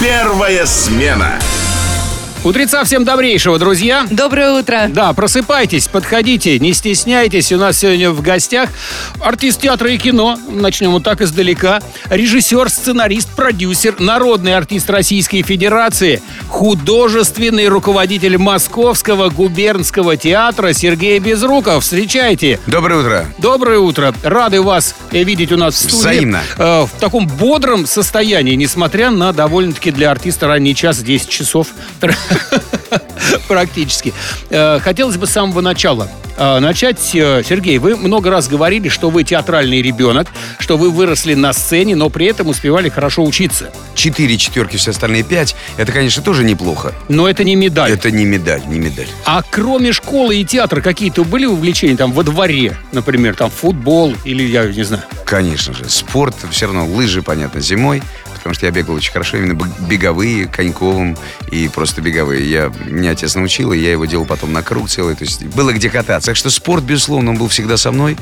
Первая смена. Утреца всем добрейшего, друзья. Доброе утро. Да, просыпайтесь, подходите, не стесняйтесь. У нас сегодня в гостях артист театра и кино, начнем вот так издалека, режиссер, сценарист, продюсер, народный артист Российской Федерации, художественный руководитель Московского губернского театра Сергей Безруков. Встречайте. Доброе утро. Доброе утро. Рады вас видеть у нас в студии. Взаимно. Э, в таком бодром состоянии, несмотря на довольно-таки для артиста ранний час 10 часов практически. Э, Хотелось бы с самого начала э, начать. Э, Сергей, вы много раз говорили, что вы театральный ребенок, что вы выросли на сцене, но при этом успевали хорошо учиться. Четыре четверки, все остальные пять. Это, конечно, тоже неплохо. Но это не медаль. Это не медаль, не медаль. А кроме школы и театра какие-то были увлечения там во дворе, например, там футбол или я не знаю. Конечно же. Спорт, все равно лыжи, понятно, зимой. Потому что я бегал очень хорошо, именно беговые, коньковым и просто беговые. Я, меня отец научил, и я его делал потом на круг целый. То есть было где кататься. Так что спорт, безусловно, он был всегда со мной.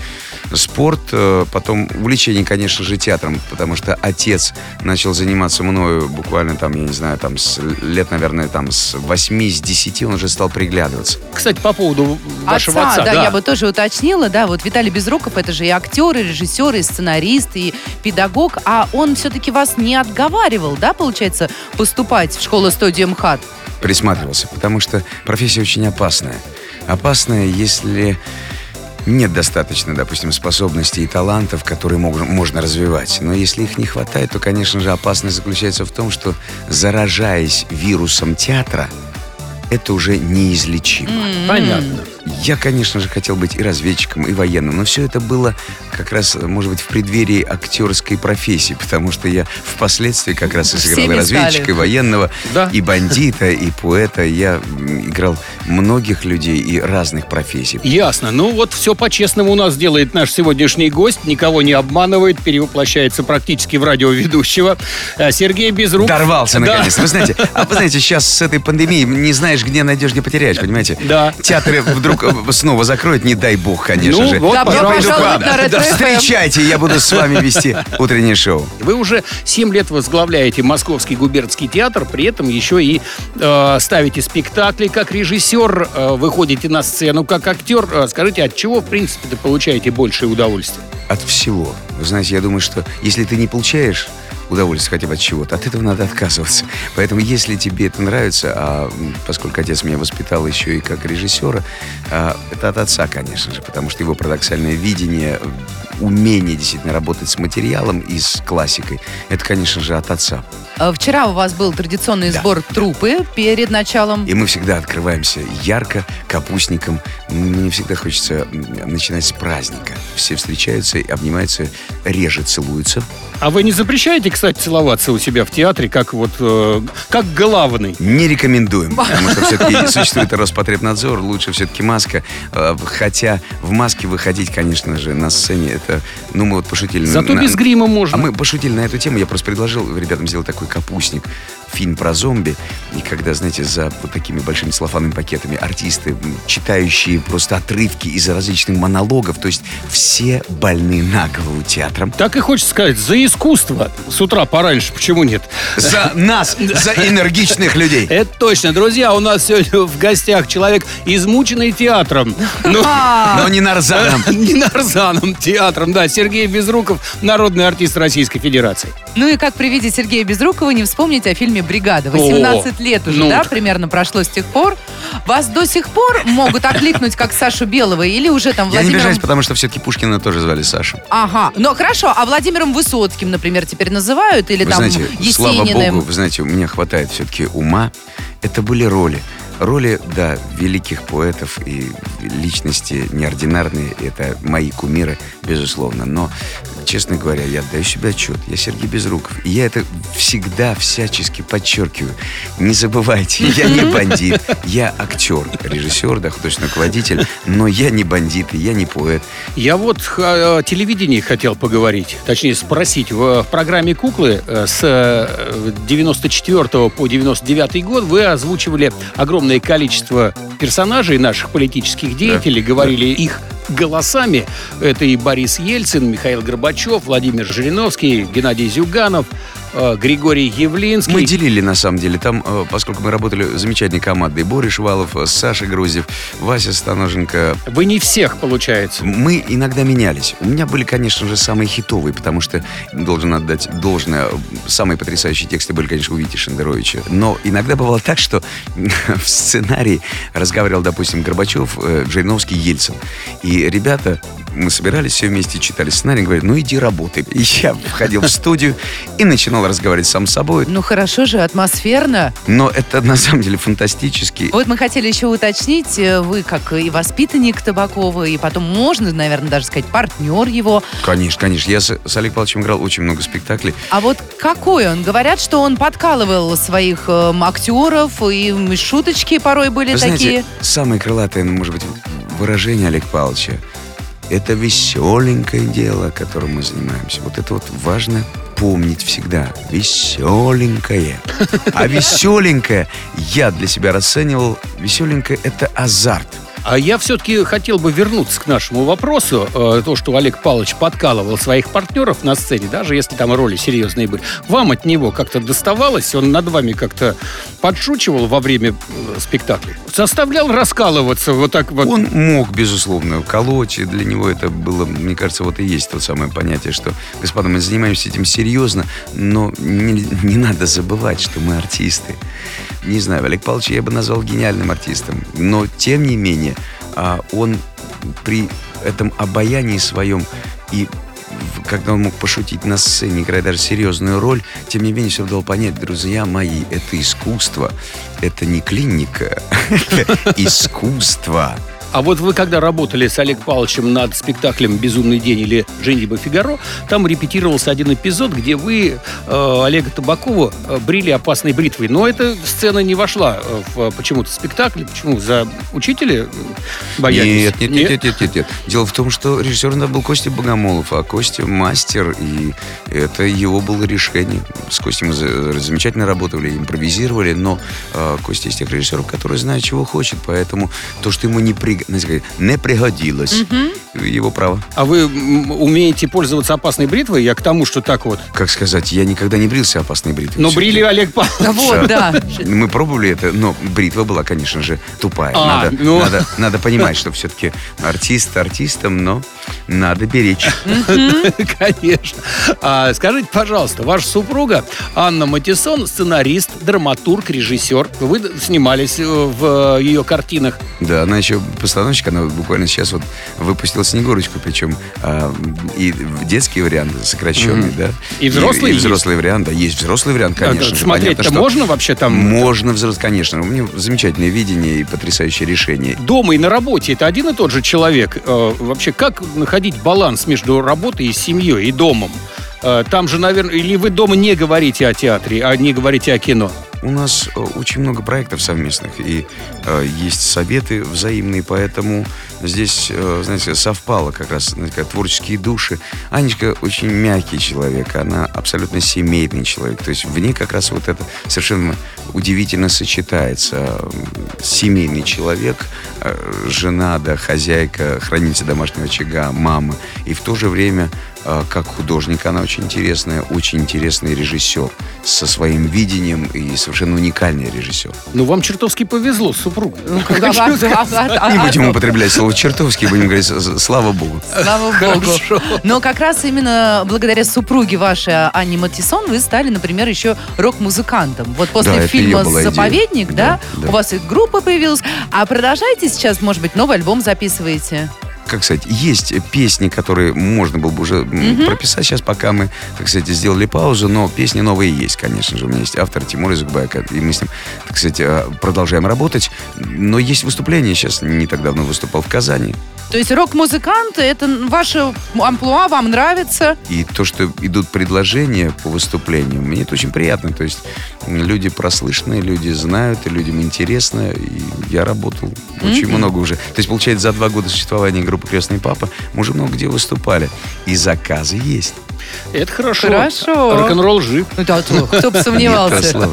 Спорт, э, потом увлечение, конечно же, театром. Потому что отец начал заниматься мною буквально там, я не знаю, там с лет, наверное, там с 8, с 10 он уже стал приглядываться. Кстати, по поводу вашего отца. да, я бы тоже уточнила, да, вот Виталий Безруков, это же и актер, и режиссер, и сценарист, и педагог, а он все-таки вас не отговаривал, да, получается, поступать в школу-студию МХАТ? присматривался, потому что профессия очень опасная. Опасная, если нет достаточно, допустим, способностей и талантов, которые мог- можно развивать. Но если их не хватает, то, конечно же, опасность заключается в том, что заражаясь вирусом театра, это уже неизлечимо. Понятно. Я, конечно же, хотел быть и разведчиком, и военным, но все это было как раз, может быть, в преддверии актерской профессии, потому что я впоследствии как раз и сыграл и разведчика, стали. и военного, Да. и бандита, и поэта. Я играл многих людей и разных профессий. Ясно. Ну вот все по-честному у нас делает наш сегодняшний гость. Никого не обманывает, перевоплощается практически в радиоведущего. Э, Сергей Безруков. Дорвался Да. наконец. Вы знаете, а вы знаете, сейчас с этой пандемией не знаешь, где найдешь, где потеряешь, понимаете? Да. Театры вдруг снова закроют, не дай бог, конечно Ну, же. вот, пожалуйста. Пойду к вам. Да. Встречайте, я буду с вами вести утреннее шоу. Вы уже 7 лет возглавляете Московский губернский театр, при этом еще и э, ставите спектакли как режиссер, э, выходите на сцену как актер. Э, скажите, от чего, в принципе, вы получаете большее удовольствие? От всего. Вы знаете, я думаю, что если ты не получаешь удовольствие хотя бы от чего-то, от этого надо отказываться. Поэтому, если тебе это нравится, а поскольку отец меня воспитал еще и как режиссера, а, это от отца, конечно же, потому что его парадоксальное видение, умение действительно работать с материалом и с классикой, это, конечно же, от отца. Э, Вчера у вас был традиционный Да. сбор трупы перед началом. И мы всегда открываемся ярко, капустником. Мне всегда хочется начинать с праздника. Все встречаются, обнимаются, реже целуются. А вы не запрещаете, кстати, целоваться у себя в театре, как вот э, как главный? Не рекомендуем, потому что все-таки существует Роспотребнадзор, лучше все-таки маска. Э, Хотя в маске выходить, конечно же, на сцене, это, ну, мы вот пошутили. Зато на- без грима можно. А мы пошутили на эту тему. Я просто предложил ребятам сделать такой капустник, фильм про зомби. И когда, знаете, за вот такими большими целлофанными пакетами артисты, читающие просто отрывки из различных монологов, то есть все больны на голову театром. Так и хочется сказать, за искусство. С утра пораньше, почему нет? За нас, за энергичных людей. Это точно. Друзья, у нас сегодня в гостях человек, измученный театром. Ну, Но не нарзаном. не нарзаном, театром, да. Сергей Безруков, народный артист Российской Федерации. Ну и как при виде Сергея Безрукова не вспомнить о фильме «Бригада». 18 лет уже, ну. да, примерно прошло с тех пор. Вас до сих пор могут окликнуть как Сашу Белого или уже там Я не Владимиром... обижаюсь, потому что все-таки Пушкина тоже звали Саша. Ага, ну хорошо, а Владимиром Высоцким, например, теперь называют? Или Вы там знаете, слава Есениным? богу, вы знаете, у меня хватает все-таки ума. Это были роли. Роли, да, великих поэтов и личности неординарные. Это мои кумиры, безусловно. Но, честно говоря, я отдаю себе отчет. Я Сергей Безруков. И я это всегда всячески подчеркиваю. Не забывайте, я не бандит. Я актер, режиссер, да, художественный руководитель. Но я не бандит, и я не поэт. Я вот х- о телевидении хотел поговорить, точнее спросить. В, в программе «Куклы» э, с э, 94 по 99 год вы озвучивали огромное количество персонажей наших политических деятелей, говорили их голосами. Это и Борис Ельцин, Михаил Горбачев, Владимир Жириновский, Геннадий Зюганов. Э, Григорий Явлинский. Мы делили, на самом деле. Там, э, поскольку мы работали замечательной командой. Борис Швалов, э, Саша Грузев, Вася Станоженко. Вы не всех, получается. Мы иногда менялись. У меня были, конечно же, самые хитовые, потому что, должен отдать должное, самые потрясающие тексты были, конечно, у Вити Шендеровича. Но иногда бывало так, что в сценарии разговаривал, допустим, Горбачев, Жириновский, Ельцин. И ребята, мы собирались все вместе, читали сценарий, говорят, ну иди работай. И я входил в студию и начинал разговаривать сам с собой. Ну хорошо же, атмосферно. Но это на самом деле фантастически. Вот мы хотели еще уточнить, э, вы как и воспитанник Табакова, и потом можно, наверное, даже сказать, партнер его. Конечно, конечно. Я с, с Олег Павловичем играл очень много спектаклей. А вот какой он? Говорят, что он подкалывал своих э, актеров, и шуточки порой были Вы такие. знаете, самое крылатое, ну, может быть, выражение Олега Павловича, это веселенькое дело, которым мы занимаемся. Вот это вот важно помнить всегда. Веселенькое. А веселенькое я для себя расценивал, веселенькое это азарт. А я все-таки хотел бы вернуться к нашему вопросу. Э, То, что Олег Павлович подкалывал своих партнеров на сцене, даже если там роли серьезные были, вам от него как-то доставалось? Он над вами как-то подшучивал во время э, спектакля? Заставлял раскалываться вот так вот? Он мог, безусловно, колоть, и для него это было, мне кажется, вот и есть то самое понятие, что, господа, мы занимаемся этим серьезно, но не, не надо забывать, что мы артисты. Не знаю, Олег Павлович я бы назвал гениальным артистом, но, тем не менее, а, он при этом обаянии своем и когда он мог пошутить на сцене, играя даже серьезную роль, тем не менее, все дал понять, друзья мои, это искусство, это не клиника, это искусство. А вот вы когда работали с Олег Павловичем над спектаклем «Безумный день» или «Женитьба Фигаро», там репетировался один эпизод, где вы э, Олега Табакова э, брили опасной бритвой. Но эта сцена не вошла э, в э, почему-то спектакль. Почему? За учителя боялись? Нет, нет, нет, нет, нет, нет, нет. Дело в том, что режиссер был Костя Богомолов, а Костя мастер, и это его было решение. С Костей мы за- замечательно работали, импровизировали, но э, Костя из тех режиссеров, которые знают, чего хочет, поэтому то, что ему не, при- не пригодилось, его право. А вы умеете пользоваться опасной бритвой? Я к тому, что так вот. Как сказать, я никогда не брился опасной бритвой. Но брили Олег Павлович. Вот, да. Мы пробовали это, но бритва была, конечно же, тупая. А, надо, ну. надо, надо понимать, что все-таки артист артистом, но надо беречь. Конечно. А, скажите, пожалуйста, ваша супруга Анна Матисон, сценарист, драматург, режиссер. Вы снимались э, в ее картинах. Да, она еще постановщик, она буквально сейчас вот выпустила Снегурочку, причем а, и детский вариант сокращенный, да. И взрослый и, есть? взрослый вариант, да, есть взрослый вариант, конечно. же. Смотреть-то можно вообще там? Можно взрослый, конечно. У меня замечательное видение и потрясающее решение. Дома и на работе это один и тот же человек. Э, Вообще, как находить баланс между работой и семьей, и домом? Э, Там же, наверное, или вы дома не говорите о театре, а не говорите о кино? У нас э, очень много проектов совместных, и э, есть советы взаимные, поэтому здесь, э, знаете, совпало как раз знаете, творческие души. Анечка очень мягкий человек, она абсолютно семейный человек, то есть в ней как раз вот это совершенно удивительно сочетается. Семейный человек, э, жена, да, хозяйка, хранитель домашнего очага, мама, и в то же время как художник она очень интересная, очень интересный режиссер со своим видением и совершенно уникальный режиссер. Ну, вам чертовски повезло с да, да, да, Не будем употреблять слово чертовски, будем говорить слава богу. Слава богу. Но как раз именно благодаря супруге вашей Анне Матисон вы стали, например, еще рок-музыкантом. Вот после фильма. «Заповедник», да. у вас и группа появилась. А продолжаете сейчас, может быть, новый альбом записываете? Как сказать, есть песни, которые можно было бы уже м, прописать сейчас, пока мы, так сказать, сделали паузу, но песни новые есть, конечно же. У меня есть автор Тимур Изукбаек, и мы с ним, так сказать, э, продолжаем работать. Но есть выступление, сейчас не так давно выступал в Казани. То есть рок-музыкант, это ваше амплуа, вам нравится? И то, что идут предложения по выступлению, мне это очень приятно. То есть люди прослышанные, люди знают, и людям интересно. И я работал очень много уже. То есть, получается, за два года существования группы «Крестный папа» мы уже много где выступали. И заказы есть. Это хорошо. Хорошо. Рок-н-ролл жив. Ну да, то, кто бы сомневался.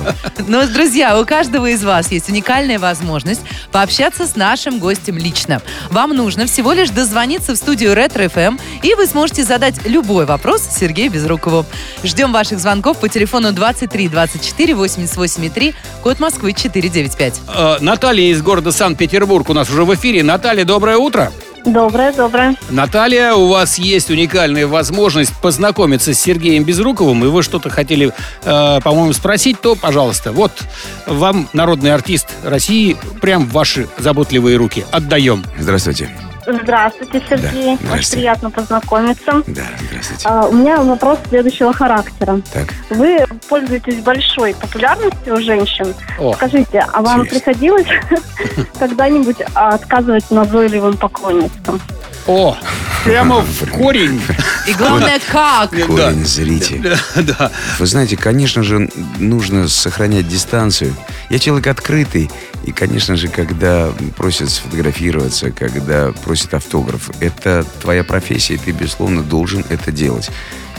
Но, друзья, у каждого из вас есть уникальная возможность пообщаться с нашим гостем лично. Вам нужно всего лишь дозвониться в студию Ретро ФМ, и вы сможете задать любой вопрос Сергею Безрукову. Ждем ваших звонков по телефону 23 24 88 3, код Москвы 495. Э, Наталья из города Санкт-Петербург у нас уже в эфире. Наталья, доброе утро. Доброе, доброе. Наталья, у вас есть уникальная возможность познакомиться с Сергеем Безруковым, и вы что-то хотели, э, по-моему, спросить, то, пожалуйста, вот вам народный артист России прям в ваши заботливые руки. Отдаем. Здравствуйте. Здравствуйте, Сергей. Да, Очень здрасте. приятно познакомиться. Да, здравствуйте. А, У меня вопрос следующего характера. Так, Вы пользуетесь большой популярностью у женщин. О, Скажите, а вам Интересно. приходилось когда-нибудь отказывать назойливым поклонницам? о, прямо в корень. И главное, как? корень зрите. Да, да. Вы знаете, конечно же, нужно сохранять дистанцию. Я человек открытый, и, конечно же, когда просят сфотографироваться, когда просят автограф, это твоя профессия, и ты, безусловно, должен это делать.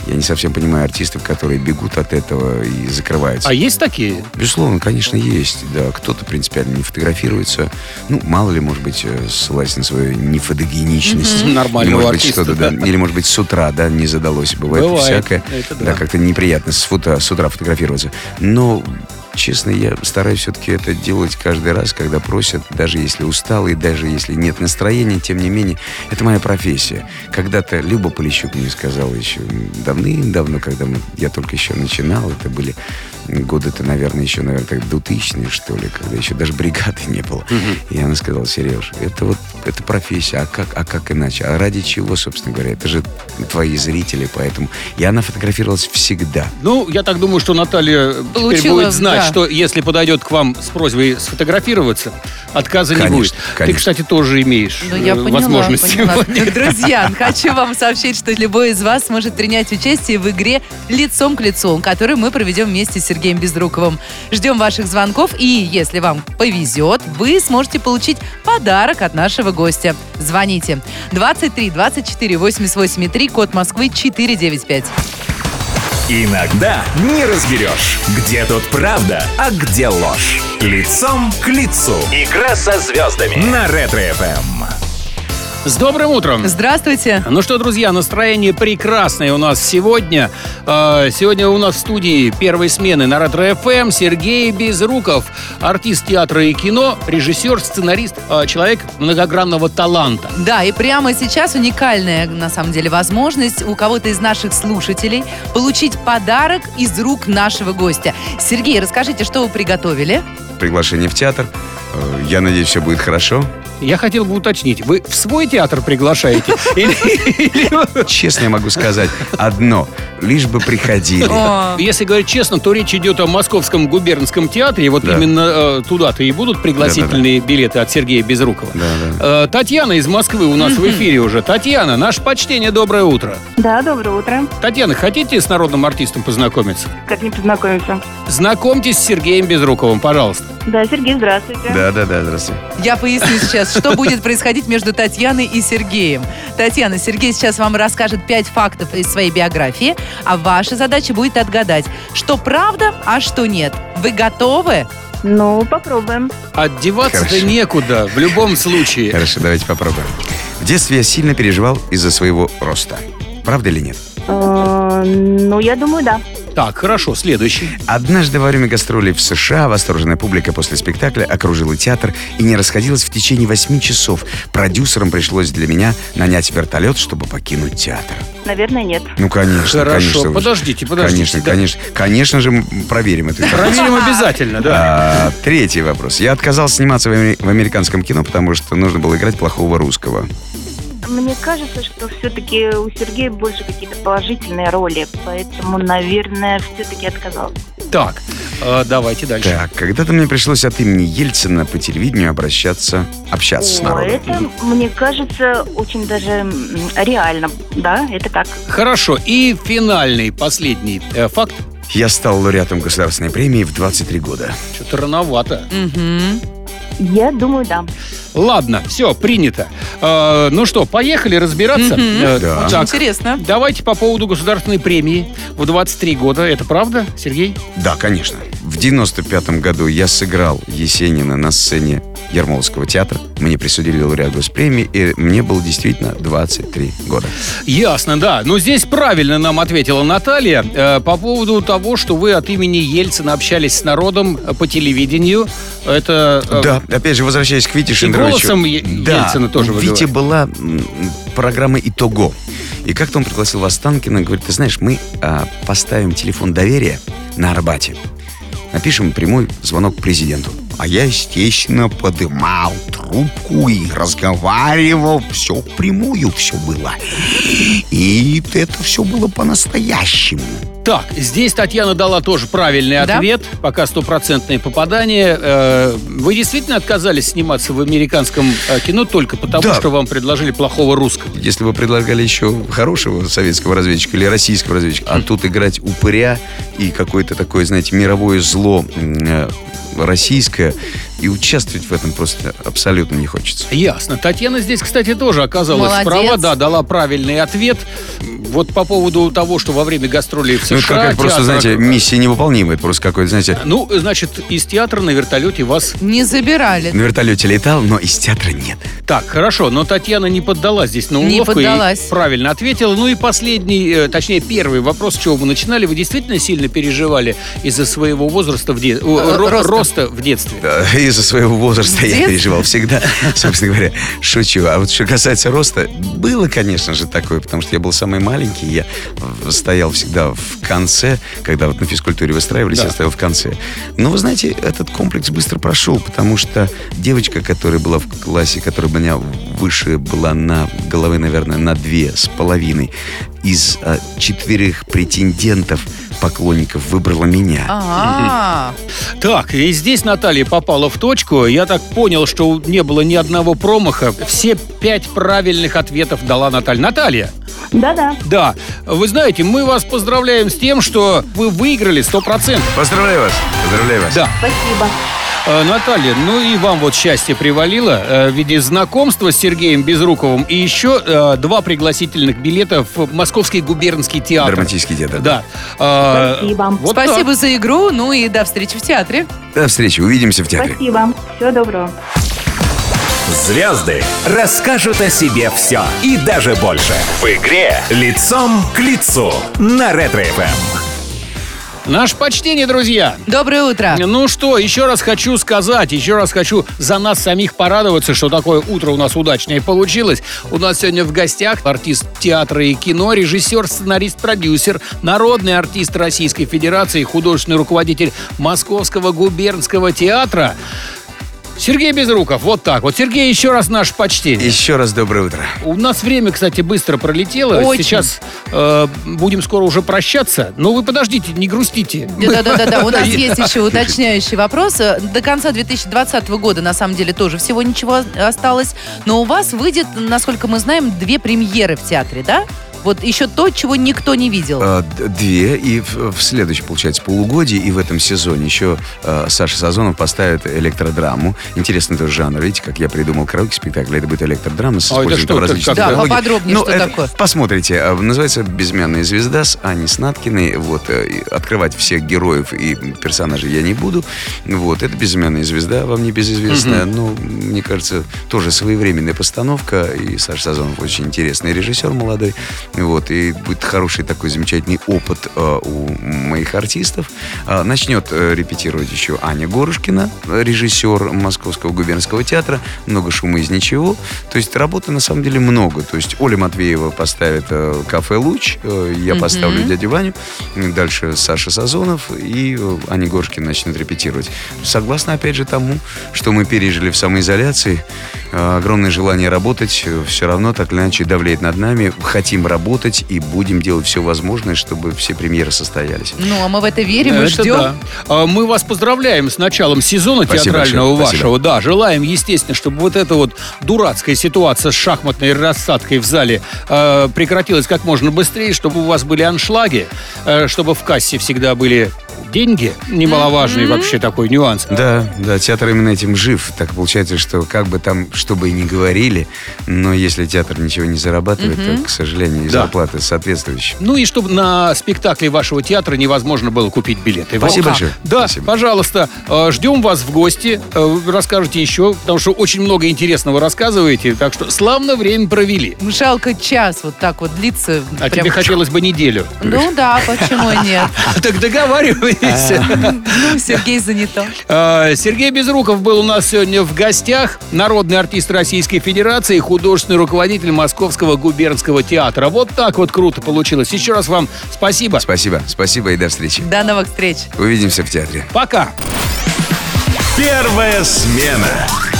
Я не совсем понимаю артистов, которые бегут от этого и закрываются. А есть такие? Безусловно, конечно, есть. Да, кто-то принципиально не фотографируется. Ну, мало ли, может быть, э, ссылаясь на свою нефотогеничность. Мгм. Или, Нормального может быть, артиста, что-то, да. Или, может быть, с утра, да, не задалось. Бывает, Бывает. всякое. Это да. да. как-то неприятно с, фото, с утра фотографироваться. Но, честно, я стараюсь все-таки это делать каждый раз, когда просят, даже если устал и даже если нет настроения, тем не менее, это моя профессия. Когда-то Люба Полищук мне сказала еще давным-давно, когда мы, я только еще начинал, это были годы-то, наверное, еще, наверное, так 2000 что ли, когда еще даже бригады не было. И она сказала, Сереж, это вот, это профессия, а как, а как иначе? А ради чего, собственно говоря? Это же твои зрители, поэтому... И она фотографировалась всегда. Ну, я так думаю, что Наталья теперь Получила, будет знать, да. что если подойдет к вам с просьбой сфотографироваться, отказа не Конечно, будет. Ты, конечно. кстати, тоже имеешь Ну, я э, поняла, возможность поняла. Друзья, хочу вам сообщить, что любой из вас сможет принять участие в игре «Лицом к лицу», которую мы проведем вместе с Сергеем Безруковым. Ждем ваших звонков, и если вам повезет, вы сможете получить подарок от нашего гостя. Звоните. 23 24 88 3, код Москвы 495. Иногда не разберешь, где тут правда, а где ложь. Лицом к лицу. Игра со звездами. На Ретро-ФМ. С добрым утром! Здравствуйте. Ну что, друзья, настроение прекрасное у нас сегодня. Э, Сегодня у нас в студии первой смены на Ретро ФМ Сергей Безруков, артист театра и кино, режиссер, сценарист, э, человек многогранного таланта. Да, и прямо сейчас уникальная, на самом деле, возможность у кого-то из наших слушателей получить подарок из рук нашего гостя. Сергей, расскажите, что вы приготовили? Приглашение в театр. Э, Я надеюсь, все будет хорошо. Я хотел бы уточнить, вы в свой театр приглашаете? Честно я могу сказать одно. Лишь бы приходили. Если говорить честно, то речь идет о Московском губернском театре. И вот именно э, туда-то и будут пригласительные билеты от Сергея Безрукова. Э, Татьяна из Москвы у нас в эфире уже. Татьяна, наше почтение, доброе утро. Да, доброе утро. Татьяна, хотите с народным артистом познакомиться? Как не познакомиться? Знакомьтесь с Сергеем Безруковым, пожалуйста. Да, Сергей, здравствуйте. Да, да, да, здравствуйте. Я поясню сейчас, что будет происходить между Татьяной и Сергеем. Татьяна, Сергей сейчас вам расскажет пять фактов из своей биографии, а ваша задача будет отгадать, что правда, а что нет. Вы готовы? Ну, попробуем. Отдеваться-то некуда, в любом случае. Хорошо, давайте попробуем. В детстве я сильно переживал из-за своего роста. Правда или нет? Э, Ну, я думаю, да. Так, хорошо, следующий. Однажды во время гастролей в США восторженная публика после спектакля окружила театр и не расходилась в течение восьми часов. Продюсерам пришлось для меня нанять вертолет, чтобы покинуть театр. Наверное, нет. Ну, конечно, Хорошо, конечно. подождите, подождите, Конечно, да. конечно. Конечно же, м, проверим эту информацию. Проверим обязательно, да. А, третий вопрос. Я отказался сниматься в американском кино, потому что нужно было играть плохого русского. Мне кажется, что все-таки у Сергея больше какие-то положительные роли, поэтому, наверное, все-таки отказался. Так, э, давайте дальше. Так, когда-то мне пришлось от имени Ельцина по телевидению обращаться, общаться с О, народом. это, мне кажется, очень даже реально. Да, это так. Хорошо, и финальный, последний э, факт. Я стал лауреатом государственной премии в 23 года. Что-то рановато. Мгм. Я думаю, да. Ладно, все, принято. Э, ну что, поехали разбираться? Э, Да. Очень интересно. Давайте по поводу государственной премии в 23 года. Это правда, Сергей? Да, конечно. В 95 году я сыграл Есенина на сцене Ермоловского театра. Мне присудили лауреат госпремии, и мне было действительно 23 года. Ясно, да. Но здесь правильно нам ответила Наталья э, по поводу того, что вы от имени Ельцина общались с народом э, по телевидению. Это... э, Да, опять же, возвращаясь к Вите Шендеровичу. голосом Е- да, Ельцина тоже вы говорите. была программа «Итого». И как-то он пригласил Востанкина, говорит, ты знаешь, мы а, поставим телефон доверия на Арбате. Напишем прямой звонок президенту. А я, естественно, подымал трубку и разговаривал. Все впрямую все было. И это все было по-настоящему. Так, здесь Татьяна дала тоже правильный Да? ответ. Пока стопроцентное попадание. Э, Вы действительно отказались сниматься в американском э, кино только потому, Да. что вам предложили плохого русского? Если бы предлагали еще хорошего советского разведчика или российского разведчика, а тут играть упыря и какое-то такое, знаете, мировое зло э, российское, и участвовать в этом просто абсолютно не хочется. Ясно. Татьяна здесь, кстати, тоже оказалась Молодец. права, да, дала правильный ответ. Вот по поводу того, что во время гастролей в США... Ну, это какая-то просто, знаете, миссия невыполнимая. Просто какой-то, знаете, Ну, значит, из театра на вертолете вас... Не забирали. на вертолете летал, но из театра нет. Так, хорошо, но Татьяна не поддалась здесь на Не уловку и поддалась. правильно ответила. Ну и последний, э, точнее, первый вопрос, с чего вы начинали. Вы действительно сильно переживали из-за своего возраста в де- о, Э, ро- роста. Роста в детстве? Да, Из-за своего возраста я переживал всегда. Собственно говоря, шучу. А вот что касается роста, было, конечно же, такое, потому что я был самый маленький. Я стоял всегда в конце, когда вот на физкультуре выстраивались, Да. я стоял в конце. Но, вы знаете, этот комплекс быстро прошел, потому что девочка, которая была в классе, которая меня выше была на головы, наверное, на две с половиной, из э, четверых претендентов поклонников выбрала меня. А, Так, и здесь Наталья попала в точку. Я так понял, что не было ни одного промаха. Все пять правильных ответов дала Наталья. Наталья, Да-да. да, вы знаете, мы вас поздравляем с тем, что вы выиграли 100%. Поздравляю вас, поздравляю вас. Да. Спасибо. Э, Наталья, ну и вам вот счастье привалило э, в виде знакомства с Сергеем Безруковым и еще э, два пригласительных билета в Московский губернский театр. Драматический театр. Да. Э, Спасибо. вот так. спасибо за игру. Ну и до встречи в театре. До встречи, увидимся в театре. Спасибо. Всего доброго. Звезды расскажут о себе все и даже больше. В игре «Лицом к лицу» на Ретро-ФМ. Наше почтение, друзья. Доброе утро. Ну что, еще раз хочу сказать, еще раз хочу за нас самих порадоваться, что такое утро у нас удачное получилось. У нас сегодня в гостях артист театра и кино, режиссер, сценарист, продюсер, народный артист Российской Федерации, художественный руководитель Московского губернского театра Сергей Безруков. Вот так вот. Сергей, еще раз наше почтение. Еще раз доброе утро. У нас время, кстати, быстро пролетело. Очень. Сейчас э, будем скоро уже прощаться. Но вы подождите, не грустите. Да-да-да, у нас есть еще уточняющий вопрос. До конца 2020 года, на самом деле, тоже всего ничего осталось. Но у вас выйдет, насколько мы знаем, две премьеры в театре, да? Вот еще то, чего никто не видел. Д- Две, и в, в следующем, получается, полугодии, и в этом сезоне еще э, Саша Сазонов поставит электродраму. Интересный тоже жанр. Видите, как я придумал караоке-спектакль. Это будет электродрама с А использованием как- различных Да, технологий. поподробнее, Ну, что это- такое. Посмотрите. Э, Называется «Безымянная звезда» с Аней Снаткиной. Вот, э, открывать всех героев и персонажей я не буду. Вот, это «Безымянная звезда», вам не безызвестная. Но, мне кажется, тоже своевременная постановка. И Саша Сазонов очень интересный режиссер молодой. Вот, и будет хороший такой замечательный опыт э, у моих артистов. А, начнет э, репетировать еще Аня Горушкина, э, режиссер Московского губернского театра. Много шума из ничего. То есть работы на самом деле много. То есть Оля Матвеева поставит э, «Кафе Луч», э, я Мгм. поставлю «Дядю Ваню», дальше Саша Сазонов и э, Аня Горушкина начнет репетировать. Согласно, опять же, тому, что мы пережили в самоизоляции, э, огромное желание работать все равно так или иначе давляет над нами. Хотим работать и будем делать все возможное, чтобы все премьеры состоялись. Ну, а мы в это верим и ждем. да. А, Мы вас поздравляем с началом сезона Спасибо театрального большое, вашего. спасибо. Да, желаем, естественно, чтобы вот эта вот дурацкая ситуация с шахматной рассадкой в зале э, прекратилась как можно быстрее, чтобы у вас были аншлаги, э, чтобы в кассе всегда были деньги, немаловажный вообще такой нюанс. Да, да, театр именно этим жив. Так получается, что как бы там, что бы и ни говорили, но если театр ничего не зарабатывает, то, к сожалению, и Да. зарплаты соответствующие. Ну и чтобы на спектакле вашего театра невозможно было купить билеты. Спасибо большое. Да, Спасибо. пожалуйста, э, ждем вас в гости. Э, вы Расскажете еще, потому что очень много интересного рассказываете. Так что славно время провели. Жалко час вот так вот длится. А прям- тебе хотелось бы неделю. Ну да, почему и нет? Так договаривайтесь. Ну, Сергей занято. Э, Сергей Безруков был у нас сегодня в гостях. Народный артист Российской Федерации, художественный руководитель Московского губернского театра. Вот так вот круто получилось. Еще раз вам спасибо. Спасибо, спасибо и до встречи. До новых встреч. Увидимся в театре. Пока. Первая смена.